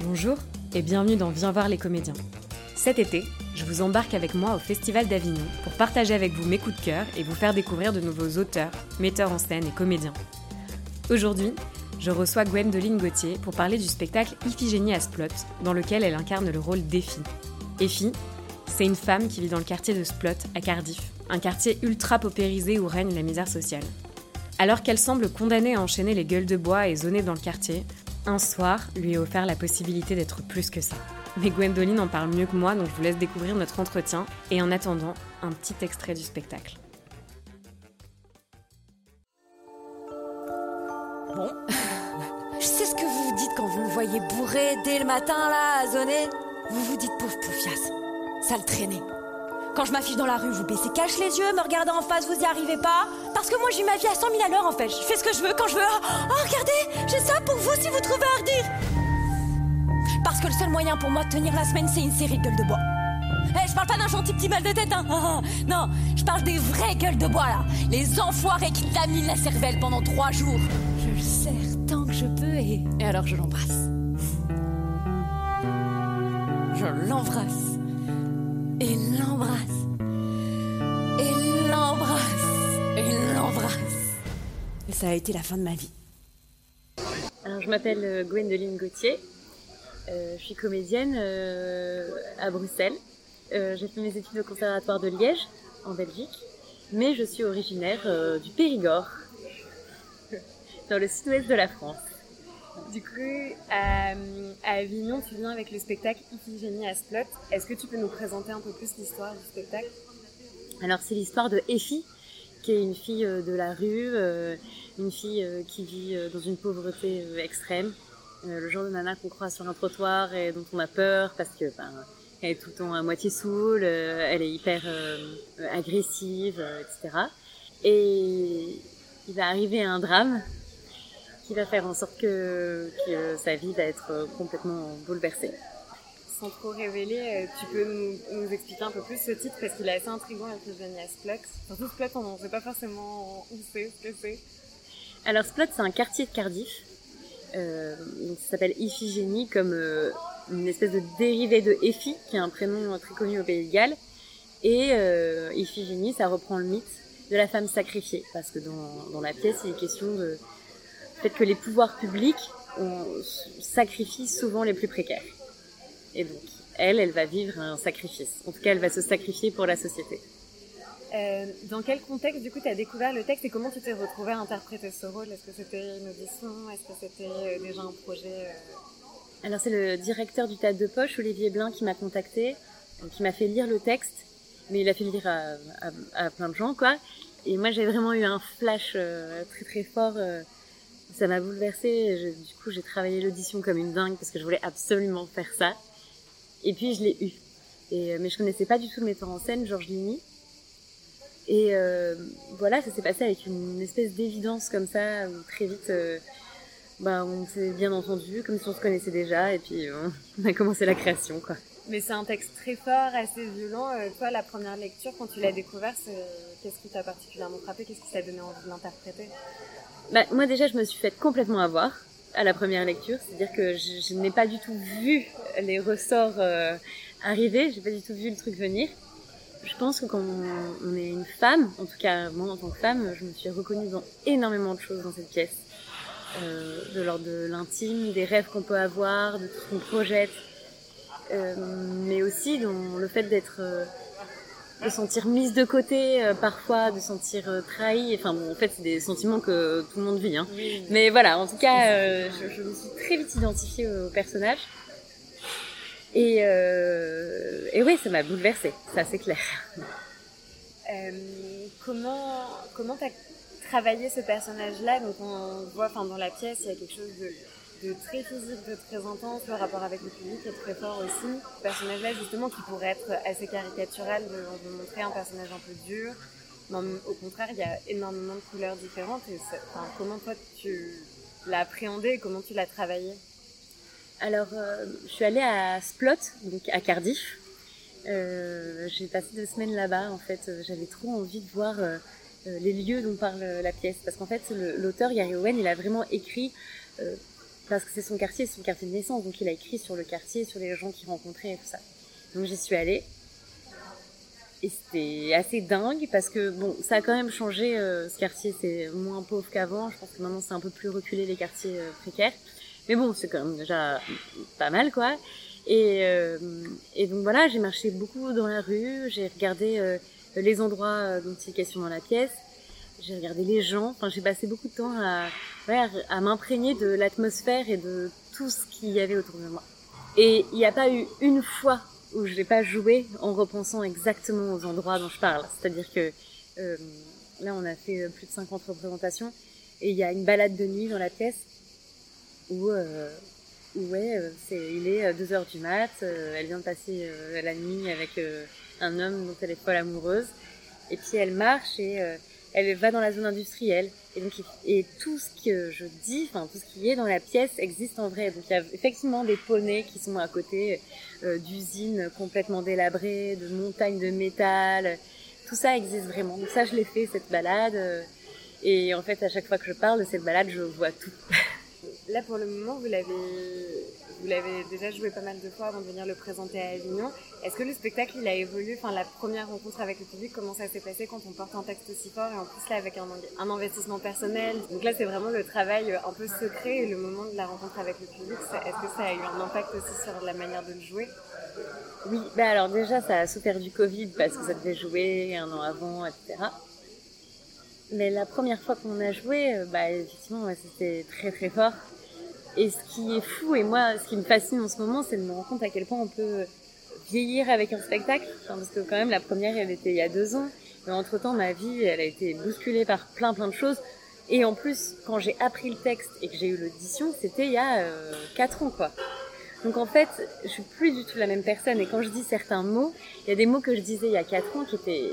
Bonjour et bienvenue dans Viens voir les comédiens. Cet été, je vous embarque avec moi au Festival d'Avignon pour partager avec vous mes coups de cœur et vous faire découvrir de nouveaux auteurs, metteurs en scène et comédiens. Aujourd'hui, je reçois Gwendoline Gauthier pour parler du spectacle Iphigénie à Splot, dans lequel elle incarne le rôle d'Effie. Effie, c'est une femme qui vit dans le quartier de Splot, à Cardiff, un quartier ultra paupérisé où règne la misère sociale. Alors qu'elle semble condamnée à enchaîner les gueules de bois et zoner dans le quartier, un soir lui est offert la possibilité d'être plus que ça. Mais Gwendoline en parle mieux que moi, donc je vous laisse découvrir notre entretien et en attendant, un petit extrait du spectacle. Bon, je sais ce que vous vous dites quand vous me voyez bourré dès le matin là, à zoner. Vous vous dites pauvre poufias, sale traîner. Quand je m'affiche dans la rue, vous baissez cache les yeux, me regardez en face, vous y arrivez pas. Parce que moi j'ai ma vie à 100 000 à l'heure en fait. Je fais ce que je veux quand je veux. Oh, regardez, j'ai ça pour vous si vous trouvez à redire. Parce que le seul moyen pour moi de tenir la semaine, c'est une série de gueules de bois. Eh, je parle pas d'un gentil petit mal de tête, hein. non, je parle des vraies gueules de bois là. Les enfoirés qui laminent la cervelle pendant trois jours. Je le serre tant que je peux et, et alors je l'embrasse. Je l'embrasse. Et l'embrasse. Et l'embrasse. Et l'embrasse. Et ça a été la fin de ma vie. Alors, je m'appelle euh, Gwendoline Gauthier. Euh, je suis comédienne euh, à Bruxelles. J'ai fait mes études au Conservatoire de Liège, en Belgique. Mais je suis originaire du Périgord, dans le sud-ouest de la France. Du coup, à, à Avignon, tu viens avec le spectacle Iphigénie à Splot. Est-ce que tu peux nous présenter un peu plus l'histoire du spectacle? Alors, c'est l'histoire de Effie, qui est une fille euh, de la rue, euh, une fille euh, qui vit euh, dans une pauvreté euh, extrême. Euh, le genre de nana qu'on croise sur un trottoir et dont on a peur parce que ben, elle est tout le temps à moitié saoule, euh, elle est hyper euh, agressive, euh, etc. Et il va arriver un drame qui va faire en sorte que, que sa vie va être euh, complètement bouleversée. Sans trop révéler, euh, tu peux nous, nous expliquer un peu plus ce titre parce qu'il est assez intriguant avec le génie à Splot. Surtout Splot, on ne sait pas forcément où c'est, ce que c'est. Alors Splot, c'est un quartier de Cardiff. Euh, donc ça s'appelle Iphigénie comme euh, une espèce de dérivé de Effie, qui est un prénom très connu au Pays de Galles. Et euh, Iphigénie, ça reprend le mythe de la femme sacrifiée, parce que dans, dans la pièce, il est question de fait que les pouvoirs publics on, sacrifient souvent les plus précaires. Et donc, elle, elle va vivre un sacrifice. En tout cas, elle va se sacrifier pour la société. Euh, dans quel contexte, du coup, tu as découvert le texte et comment tu t'es retrouvée à interpréter ce rôle? Est-ce que c'était une audition? Est-ce que c'était euh, déjà un projet euh... Alors, c'est le directeur du Théâtre de Poche, Olivier Blin, qui m'a contacté, qui m'a fait lire le texte, mais il a fait lire à, à, à plein de gens, quoi. Et moi, j'ai vraiment eu un flash euh, très très fort. euh, ça m'a bouleversée. Je- du coup, j'ai travaillé l'audition comme une dingue parce que je voulais absolument faire ça. Et puis, je l'ai eu. Et, euh, mais je connaissais pas du tout le metteur en scène, Georges Ligny. Et euh, voilà, ça s'est passé avec une espèce d'évidence comme ça, où très vite, euh, bah, on s'est bien entendu, comme si on se connaissait déjà, et puis euh, on a commencé la création, quoi. Mais c'est un texte très fort, assez violent. Euh, toi, la première lecture, quand tu l'as découvert, qu'est-ce qui t'a particulièrement frappé? Qu'est-ce qui t'a donné envie de l'interpréter? Bah, Moi, déjà, je me suis faite complètement avoir à la première lecture. C'est-à-dire que je, je n'ai pas du tout vu les ressorts euh, arriver, j'ai pas du tout vu le truc venir. Je pense que quand on, est une femme, en tout cas moi en tant que femme, je me suis reconnue dans énormément de choses dans cette pièce. Euh, de l'ordre de l'intime, des rêves qu'on peut avoir, de tout ce qu'on projette, mais aussi dans le fait d'être, euh, de sentir mise de côté euh, parfois, de sentir euh, trahi. Enfin bon, en fait c'est des sentiments que tout le monde vit. Hein. Mais voilà, en tout cas, euh, je, je me suis très vite identifiée au personnage. Et, euh, et oui, ça m'a bouleversée, ça c'est clair. Euh, comment comment t'as travaillé ce personnage-là? Donc on voit, enfin dans la pièce, il y a quelque chose de, de très physique, de très. Le rapport avec le public est très fort aussi. Ce personnage-là, justement, qui pourrait être assez caricatural, de, de montrer un personnage un peu dur. Mais au contraire, il y a énormément de couleurs différentes. Comment toi tu l'as appréhendé et comment tu l'as travaillé? Alors, euh, je suis allée à Splot, donc à Cardiff. Euh, j'ai passé deux semaines là-bas. En fait, j'avais trop envie de voir euh, les lieux dont parle la pièce, parce qu'en fait, l'auteur Yari Owen, il a vraiment écrit parce que c'est son quartier, c'est son quartier de naissance, donc il a écrit sur le quartier, sur les gens qu'il rencontrait et tout ça. Donc j'y suis allée. Et c'était assez dingue parce que bon, ça a quand même changé. Euh, ce quartier, c'est moins pauvre qu'avant. Je pense que maintenant c'est un peu plus reculé les quartiers euh, précaires. Mais bon, c'est quand même déjà pas mal quoi. Et, euh, et donc voilà, j'ai marché beaucoup dans la rue, j'ai regardé les endroits dont il est question dans la pièce, j'ai regardé les gens. Enfin, j'ai passé beaucoup de temps à, ouais, à m'imprégner de l'atmosphère et de tout ce qu'il y avait autour de moi. Et il n'y a pas eu une fois où je n'ai pas joué en repensant exactement aux endroits dont je parle. C'est-à-dire que euh, là, on a fait plus de 50 représentations et il y a une balade de nuit dans la pièce où, euh, où ouais, euh, il est 2 heures du mat, euh, elle vient de passer euh, la nuit avec un homme dont elle est folle amoureuse et puis elle marche et elle va dans la zone industrielle. Et donc, et tout ce que je dis, enfin, tout ce qui est dans la pièce existe en vrai. Donc, il y a effectivement des poneys qui sont à côté euh, d'usines complètement délabrées, de montagnes de métal. Tout ça existe vraiment. Donc, ça, je l'ai fait, cette balade. et en fait, à chaque fois que je parle de cette balade, je vois tout. Là, pour le moment, vous l'avez vous l'avez déjà joué pas mal de fois avant de venir le présenter à Avignon. Est-ce que le spectacle, il a évolué Enfin, la première rencontre avec le public, comment ça s'est passé quand on porte un texte aussi fort et en plus là avec un, investissement personnel? Donc là, c'est vraiment le travail un peu secret et le moment de la rencontre avec le public. Est-ce que ça a eu un impact aussi sur la manière de le jouer? Oui, bah alors déjà, ça a souffert du Covid parce que ça devait jouer un an avant, etc. Mais la première fois qu'on a joué, euh, bah effectivement, c'était très très fort. Et ce qui est fou, et moi, ce qui me fascine en ce moment, c'est de me rendre compte à quel point on peut vieillir avec un spectacle. Enfin, parce que quand même, la première, elle était il y a deux ans. Mais entre temps, ma vie, elle a été bousculée par plein plein de choses. Et en plus, quand j'ai appris le texte et que j'ai eu l'audition, c'était il y a euh, quatre ans, quoi. Donc en fait, je suis plus du tout la même personne. Et quand je dis certains mots, il y a des mots que je disais il y a quatre ans qui étaient,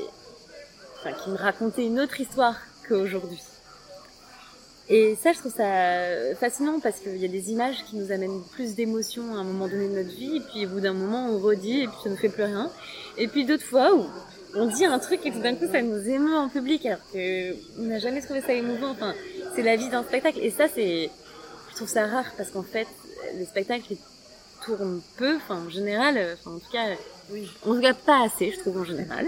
enfin, qui me racontaient une autre histoire qu'aujourd'hui. Et ça, je trouve ça fascinant parce qu'il y a des images qui nous amènent plus d'émotions à un moment donné de notre vie, et puis au bout d'un moment, on redit, et puis ça ne fait plus rien. Et puis d'autres fois où on dit un truc et tout d'un coup, ça nous émeut en public, alors qu'on n'a jamais trouvé ça émouvant. Enfin, c'est la vie d'un spectacle. Et ça, c'est, je trouve ça rare parce qu'en fait, les spectacles, tournent peu, enfin, en général, enfin, en tout cas, oui. on regarde pas assez, je trouve, en général.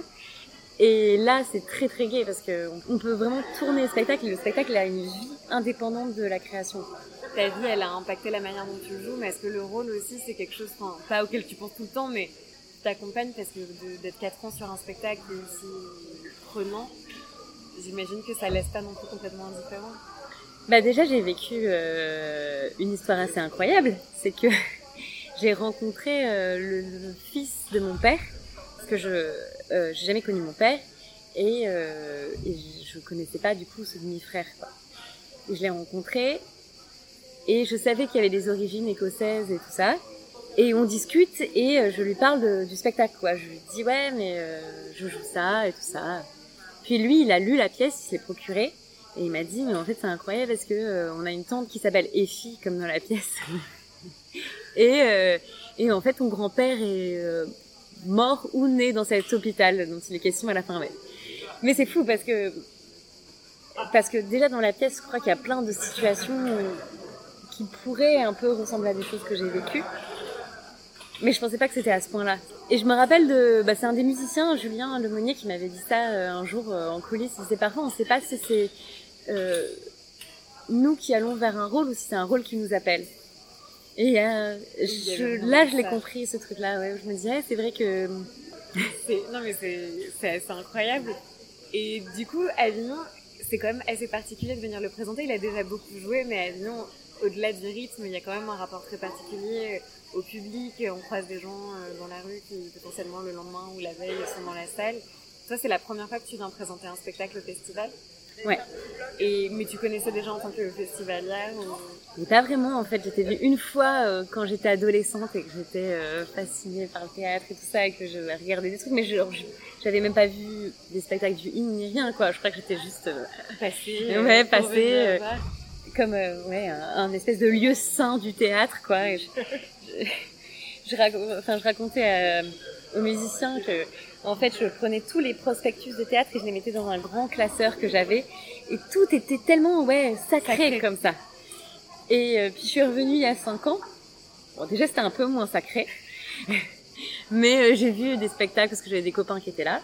Et là, c'est très très gai parce que on peut vraiment tourner le spectacle et le spectacle a une vie indépendante de la création. Ta vie, elle a impacté la manière dont tu joues, mais est-ce que le rôle aussi, c'est quelque chose, enfin, pas auquel tu penses tout le temps, mais t'accompagne parce que d'être 4 ans sur un spectacle aussi prenant, j'imagine que ça laisse pas non plus complètement indifférent. Bah déjà, j'ai vécu euh, une histoire assez incroyable. C'est que j'ai rencontré euh, le, le, fils de mon père, parce que je j'ai jamais connu mon père et, euh, et je connaissais pas du coup ce demi-frère. Je l'ai rencontré et je savais qu'il y avait des origines écossaises et tout ça. Et on discute et euh, je lui parle du spectacle. Je lui dis ouais mais euh, je joue ça et tout ça. Puis lui il a lu la pièce, il s'est procuré et il m'a dit mais en fait c'est incroyable parce que euh, on a une tante qui s'appelle Effie comme dans la pièce. et, euh, et en fait ton grand-père est mort ou né dans cet hôpital dont il est question à la fin. Ouais. Mais c'est fou parce que parce que déjà dans la pièce, je crois qu'il y a plein de situations qui pourraient un peu ressembler à des choses que j'ai vécues. Mais je pensais pas que c'était à ce point-là. Et je me rappelle de, bah, c'est un des musiciens, Julien Lemonnier, qui m'avait dit ça euh, un jour euh, en coulisses. C'est parfois, on sait pas si c'est euh, nous qui allons vers un rôle ou si c'est un rôle qui nous appelle. Et euh, je, là, je l'ai compris, ce truc-là. Ouais, je me disais, c'est vrai que. non, mais c'est incroyable. Et du coup, Avignon, c'est quand même assez particulier de venir le présenter. Il a déjà beaucoup joué, mais Avignon, au-delà du rythme, il y a quand même un rapport très particulier au public. On croise des gens euh, dans la rue qui, potentiellement, le lendemain ou la veille, sont dans la salle. Toi, c'est la première fois que tu viens présenter un spectacle au festival? Ouais. Et, mais tu connaissais déjà en tant que festivalière ou... Pas vraiment, en fait. J'étais vue une fois euh, quand j'étais adolescente et que j'étais euh, fascinée par le théâtre et tout ça et que je regardais des trucs, mais je, j'avais même pas vu des spectacles du IN ni rien, quoi. Je crois que j'étais juste euh, passée. ouais, passée. Euh, comme euh, ouais, un, un, espèce de lieu saint du théâtre, quoi. Et je, je, je, rac... enfin, je racontais aux musiciens que en fait, je prenais tous les prospectus de théâtre et je les mettais dans un grand classeur que j'avais. Et tout était tellement, ouais, sacré, sacré. comme ça. Et puis je suis revenue il y a 5 ans. Bon, déjà c'était un peu moins sacré. Mais j'ai vu des spectacles parce que j'avais des copains qui étaient là.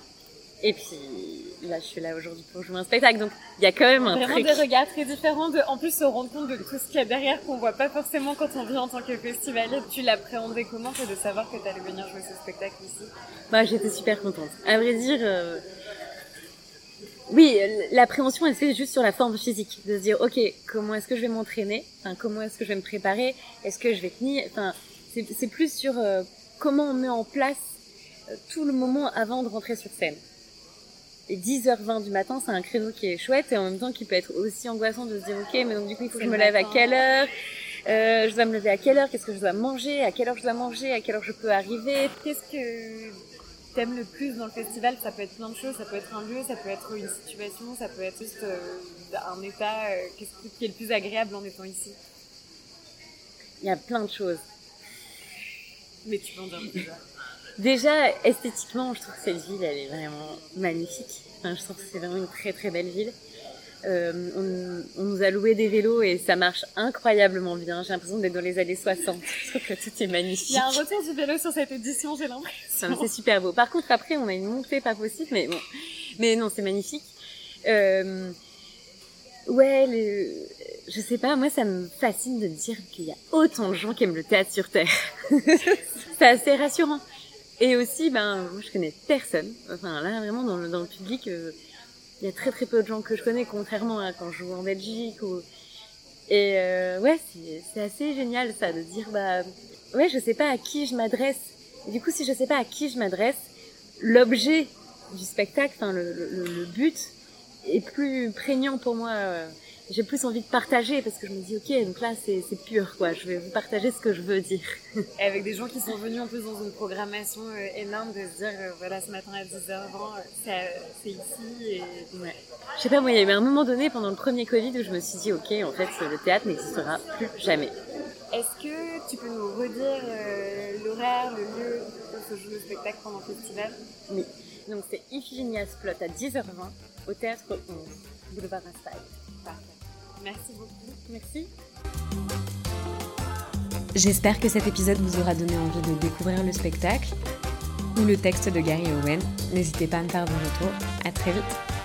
Et puis là, je suis là aujourd'hui pour jouer un spectacle. Donc il y a quand même un Vraiment des regards très différents. De, en plus, se rendre compte de tout ce qu'il y a derrière qu'on voit pas forcément quand on vient en tant que festivalier. Tu l'appréhendais comment C'est de savoir que tu allais venir jouer ce spectacle ici Bah, j'étais super contente. À vrai dire. Euh... Oui, l'appréhension, elle se fait juste sur la forme physique. De se dire, ok, comment est-ce que je vais m'entraîner? Enfin, Comment est-ce que je vais me préparer? Est-ce que je vais tenir? Enfin, c'est plus sur euh, comment on met en place euh, tout le moment avant de rentrer sur scène. Et 10h20 du matin, c'est un créneau qui est chouette et en même temps qui peut être aussi angoissant de se dire ok, mais donc du coup il faut que je me lève à quelle heure? Euh, Je dois me lever à quelle heure? Qu'est-ce que je dois manger? À quelle heure je dois manger? À quelle heure je peux arriver? Qu'est-ce que t'aimes le plus dans le festival? Ça peut être plein de choses, ça peut être un lieu, ça peut être une situation, ça peut être juste euh, un état. Euh, qu'est-ce qui est le plus agréable en étant ici? Il y a plein de choses. Mais tu dire déjà. Déjà, esthétiquement, je trouve que cette ville, elle est vraiment magnifique. Enfin, je trouve que c'est vraiment une très très belle ville. Euh, on, on, nous a loué des vélos et ça marche incroyablement bien. J'ai l'impression d'être dans les années 60. Je trouve que tout est magnifique. Il y a un retour du vélo sur cette édition, j'ai l'impression. C'est super beau. Par contre, après, on a une montée pas possible, mais bon. Mais non, c'est magnifique. Euh, ouais, le, je sais pas, moi ça me fascine de dire qu'il y a autant de gens qui aiment le théâtre sur Terre. c'est assez rassurant. Et aussi, ben, moi, je connais personne. Enfin, là, vraiment, dans le, dans le public, euh, il y a très très peu de gens que je connais, contrairement à quand je joue en Belgique. Ou... Et euh, ouais, c'est assez génial, ça, de dire, bah, ouais, je sais pas à qui je m'adresse. Et du coup, si je sais pas à qui je m'adresse, l'objet du spectacle, enfin, le, le, le, but est plus prégnant pour moi. Euh, j'ai plus envie de partager parce que je me dis ok donc là c'est pur quoi. Je vais vous partager ce que je veux dire. Et avec des gens qui sont venus en plus dans une programmation euh, énorme de se dire euh, voilà ce matin à 10h20 euh, c'est ici et ouais. je sais pas moi il y a eu un moment donné pendant le premier Covid où je me suis dit ok en fait le théâtre n'existera plus jamais. Est-ce que tu peux nous redire l'horaire le lieu où se joue le spectacle pendant le festival? Oui. Donc c'est Iphigénia's Plot à 10h20 au théâtre 11 boulevard Raspail. Parfait. Merci beaucoup. Merci. J'espère que cet épisode vous aura donné envie de découvrir le spectacle ou le texte de Gary Owen. N'hésitez pas à me faire vos retours. À très vite.